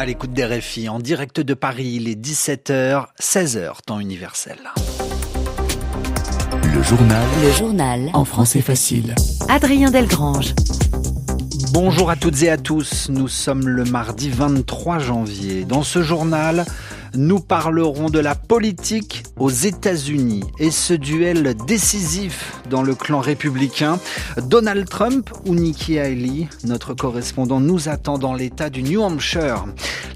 à l'écoute des RFI en direct de Paris, il est 17h, 16h, temps universel. Le journal. Le journal. En français facile. Adrien Delgrange. Bonjour à toutes et à tous, nous sommes le mardi 23 janvier. Dans ce journal, nous parlerons de la politique aux États-Unis et ce duel décisif dans le clan républicain. Donald Trump ou Nikki Haley, notre correspondant nous attend dans l'état du New Hampshire.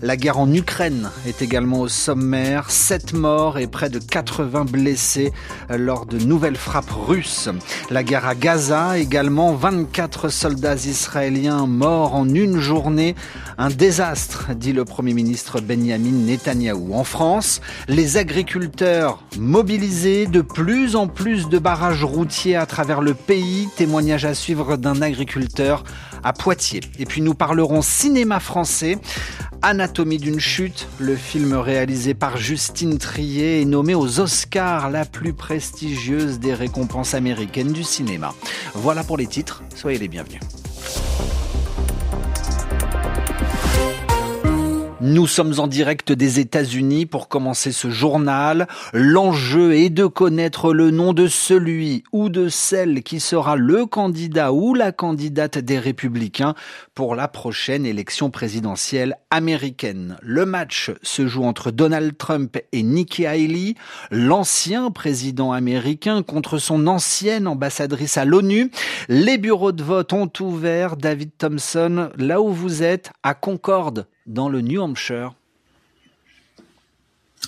La guerre en Ukraine est également au sommaire. 7 morts et près de 80 blessés lors de nouvelles frappes russes. La guerre à Gaza également. 24 soldats israéliens morts en une journée. Un désastre, dit le Premier ministre Benjamin Netanyahou. En France, les agriculteurs mobilisés, de plus en plus de barrages routiers à travers le pays, témoignage à suivre d'un agriculteur à Poitiers. Et puis nous parlerons cinéma français. Anatomie d'une chute, le film réalisé par Justine Trier est nommé aux Oscars, la plus prestigieuse des récompenses américaines du cinéma. Voilà pour les titres, soyez les bienvenus. Nous sommes en direct des États-Unis pour commencer ce journal. L'enjeu est de connaître le nom de celui ou de celle qui sera le candidat ou la candidate des républicains pour la prochaine élection présidentielle américaine. Le match se joue entre Donald Trump et Nikki Haley, l'ancien président américain contre son ancienne ambassadrice à l'ONU. Les bureaux de vote ont ouvert, David Thompson, là où vous êtes, à Concorde, dans le New Hampshire.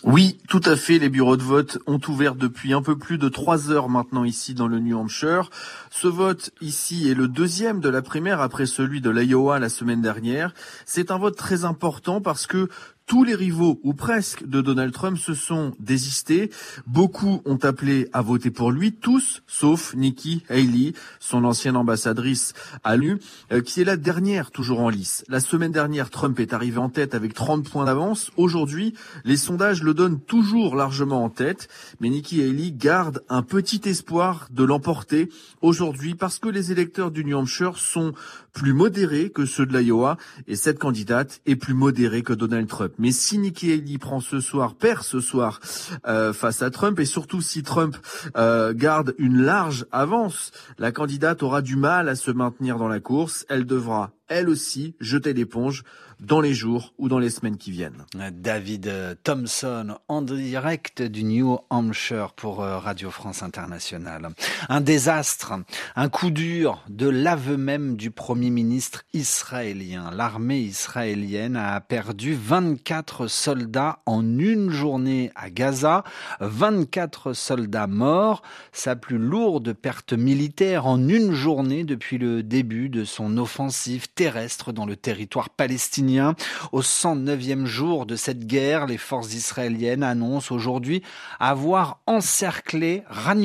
Oui, tout à fait. Les bureaux de vote ont ouvert depuis un peu plus de trois heures maintenant ici dans le New Hampshire. Ce vote ici est le deuxième de la primaire après celui de l'Iowa la semaine dernière. C'est un vote très important parce que tous les rivaux, ou presque, de Donald Trump se sont désistés. Beaucoup ont appelé à voter pour lui, tous, sauf Nikki Haley, son ancienne ambassadrice à l'U, euh, qui est la dernière toujours en lice. La semaine dernière, Trump est arrivé en tête avec 30 points d'avance. Aujourd'hui, les sondages le donnent toujours largement en tête, mais Nikki Haley garde un petit espoir de l'emporter aujourd'hui parce que les électeurs du New Hampshire sont plus modérés que ceux de l'Iowa et cette candidate est plus modérée que Donald Trump. Mais si Nikki Haley prend ce soir, perd ce soir euh, face à Trump, et surtout si Trump euh, garde une large avance, la candidate aura du mal à se maintenir dans la course. Elle devra elle aussi jeter l'éponge dans les jours ou dans les semaines qui viennent. David Thompson en direct du New Hampshire pour euh, Radio France Internationale. Un désastre, un coup dur de l'aveu même du Premier ministre israélien. L'armée israélienne a perdu 24 soldats en une journée à Gaza, 24 soldats morts, sa plus lourde perte militaire en une journée depuis le début de son offensive terrestre dans le territoire palestinien. Au 109e jour de cette guerre, les forces israéliennes annoncent aujourd'hui avoir encerclé Ran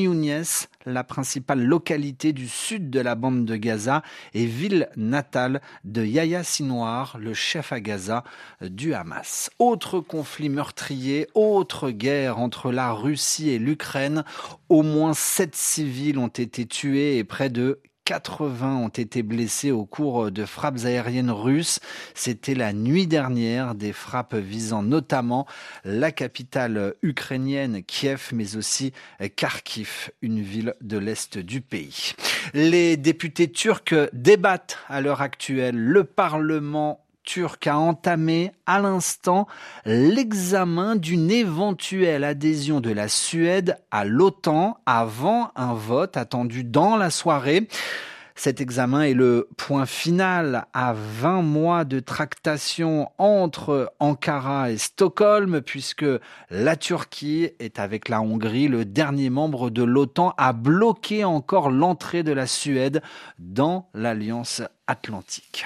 la principale localité du sud de la bande de Gaza et ville natale de Yahya Sinwar, le chef à Gaza du Hamas. Autre conflit meurtrier, autre guerre entre la Russie et l'Ukraine. Au moins sept civils ont été tués et près de 80 ont été blessés au cours de frappes aériennes russes. C'était la nuit dernière, des frappes visant notamment la capitale ukrainienne Kiev, mais aussi Kharkiv, une ville de l'est du pays. Les députés turcs débattent à l'heure actuelle. Le Parlement turc a entamé à l'instant l'examen d'une éventuelle adhésion de la Suède à l'OTAN avant un vote attendu dans la soirée. Cet examen est le point final à 20 mois de tractation entre Ankara et Stockholm, puisque la Turquie est avec la Hongrie le dernier membre de l'OTAN à bloquer encore l'entrée de la Suède dans l'Alliance atlantique.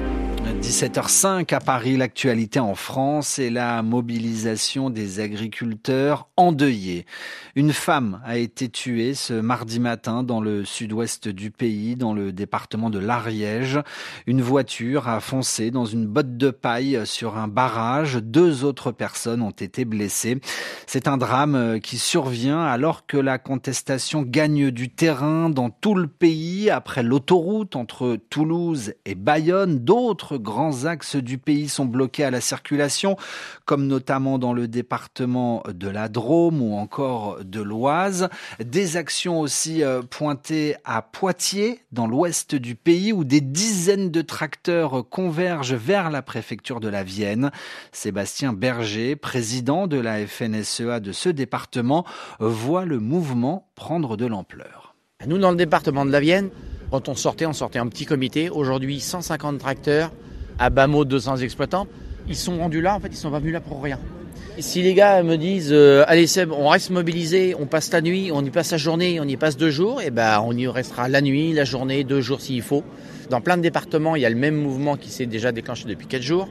17h05 à Paris, l'actualité en France et la mobilisation des agriculteurs endeuillés. Une femme a été tuée ce mardi matin dans le sud-ouest du pays, dans le département de l'Ariège. Une voiture a foncé dans une botte de paille sur un barrage. Deux autres personnes ont été blessées. C'est un drame qui survient alors que la contestation gagne du terrain dans tout le pays après l'autoroute entre Toulouse et Bayonne. D'autres grands axes du pays sont bloqués à la circulation, comme notamment dans le département de la Drôme ou encore de l'Oise. Des actions aussi euh, pointées à Poitiers, dans l'ouest du pays, où des dizaines de tracteurs convergent vers la préfecture de la Vienne. Sébastien Berger, président de la FNSEA de ce département, voit le mouvement prendre de l'ampleur. Nous, dans le département de la Vienne, quand on sortait, on sortait un petit comité. Aujourd'hui, 150 tracteurs, à bas mot 200 exploitants. Ils sont rendus là, en fait, ils sont pas venus là pour rien. si les gars me disent, euh, allez Seb, on reste mobilisé, on passe la nuit, on y passe la journée, on y passe deux jours, et eh ben on y restera la nuit, la journée, deux jours s'il faut. Dans plein de départements, il y a le même mouvement qui s'est déjà déclenché depuis quatre jours.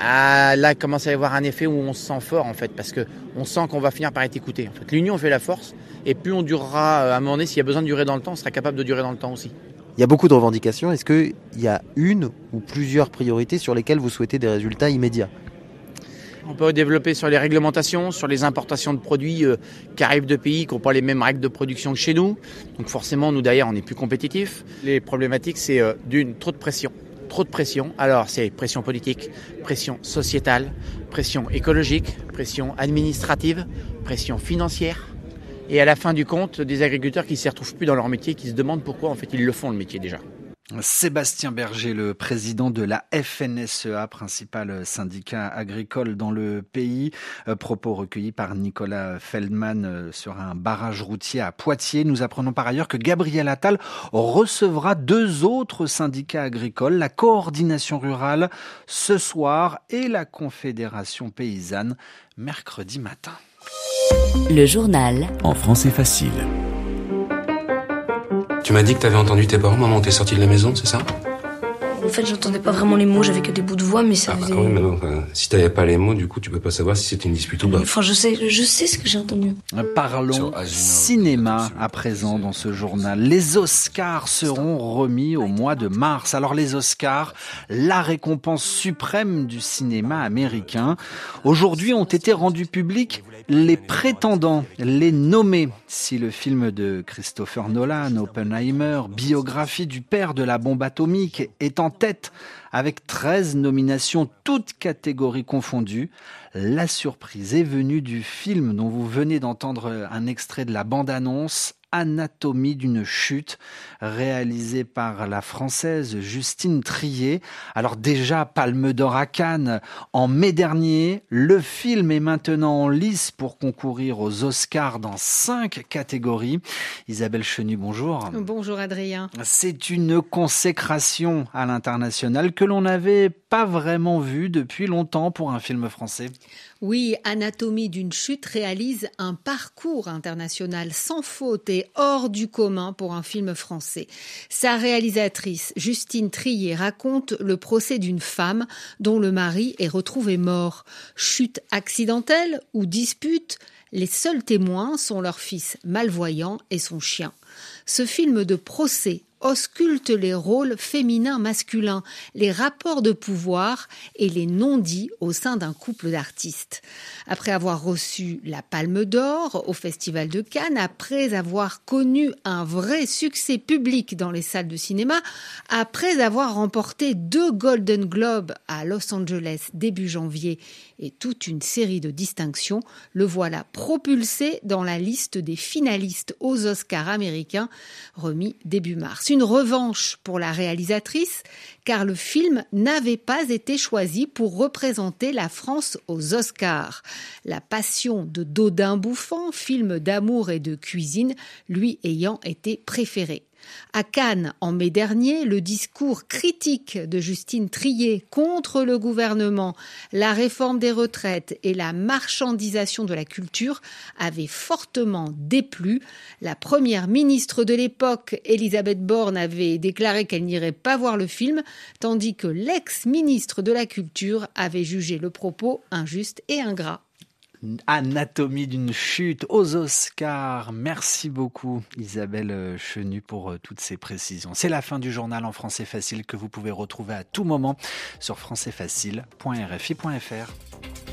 Ah, là, il commence à y avoir un effet où on se sent fort en fait, parce que on sent qu'on va finir par être écouté. En fait, l'union fait la force, et plus on durera euh, à un moment donné, s'il y a besoin de durer dans le temps, on sera capable de durer dans le temps aussi. Il y a beaucoup de revendications. Est-ce qu'il y a une ou plusieurs priorités sur lesquelles vous souhaitez des résultats immédiats? On peut développer sur les réglementations, sur les importations de produits euh, qui arrivent de pays qui n'ont pas les mêmes règles de production que chez nous. Donc forcément, nous d'ailleurs, on est plus compétitifs. Les problématiques, c'est euh, d'une, trop de pression. Trop de pression. Alors, c'est pression politique, pression sociétale, pression écologique, pression administrative, pression financière et à la fin du compte, des agriculteurs qui ne s'y retrouvent plus dans leur métier, qui se demandent pourquoi en fait ils le font le métier déjà. Sébastien Berger, le président de la FNSEA, principal syndicat agricole dans le pays. Euh, propos recueillis par Nicolas Feldman euh, sur un barrage routier à Poitiers. Nous apprenons par ailleurs que Gabriel Attal recevra deux autres syndicats agricoles, la coordination rurale ce soir et la confédération paysanne mercredi matin. Le journal. En français facile. Tu m'as dit que t'avais entendu tes parents, maman, t'es sorti de la maison, c'est ça? Fait, j'entendais pas vraiment les mots, j'avais que des bouts de voix, mais ça ah bah faisait... oui, mais non, enfin, si t'avais pas les mots, du coup, tu peux pas savoir si c'était une dispute ou pas. Enfin, je sais, je sais ce que j'ai entendu. Parlons cinéma à présent dans ce journal. Les Oscars seront remis au mois de mars. Alors les Oscars, la récompense suprême du cinéma américain, aujourd'hui ont été rendus publics les prétendants, les nommés. Si le film de Christopher Nolan, Oppenheimer, biographie du père de la bombe atomique, est en avec 13 nominations, toutes catégories confondues, la surprise est venue du film dont vous venez d'entendre un extrait de la bande-annonce, Anatomie d'une chute, réalisé par la française Justine Trier. Alors déjà, Palme d'Or à Cannes en mai dernier, le film est maintenant en lice pour concourir aux Oscars dans cinq catégories. Isabelle Chenu, bonjour. Bonjour Adrien. C'est une consécration à l'international que l'on n'avait pas vraiment vue depuis longtemps pour un film français. Oui, Anatomie d'une chute réalise un parcours international sans faute et hors du commun pour un film français. Sa réalisatrice, Justine Trier, raconte le procès d'une femme dont le mari est retrouvé mort. Chute accidentelle ou dispute les seuls témoins sont leur fils malvoyant et son chien. Ce film de procès ausculte les rôles féminins masculins, les rapports de pouvoir et les non-dits au sein d'un couple d'artistes. Après avoir reçu la Palme d'Or au Festival de Cannes, après avoir connu un vrai succès public dans les salles de cinéma, après avoir remporté deux Golden Globes à Los Angeles début janvier et toute une série de distinctions, le voilà propulsé dans la liste des finalistes aux Oscars américains remis début mars une revanche pour la réalisatrice car le film n'avait pas été choisi pour représenter la France aux Oscars. La Passion de Dodin Bouffant, film d'amour et de cuisine, lui ayant été préféré. À Cannes, en mai dernier, le discours critique de Justine Trier contre le gouvernement, la réforme des retraites et la marchandisation de la culture avait fortement déplu. La première ministre de l'époque, Elisabeth Borne, avait déclaré qu'elle n'irait pas voir le film, tandis que l'ex-ministre de la Culture avait jugé le propos injuste et ingrat. Anatomie d'une chute aux Oscars. Merci beaucoup Isabelle Chenu pour euh, toutes ces précisions. C'est la fin du journal en français facile que vous pouvez retrouver à tout moment sur françaisfacile.rfi.fr.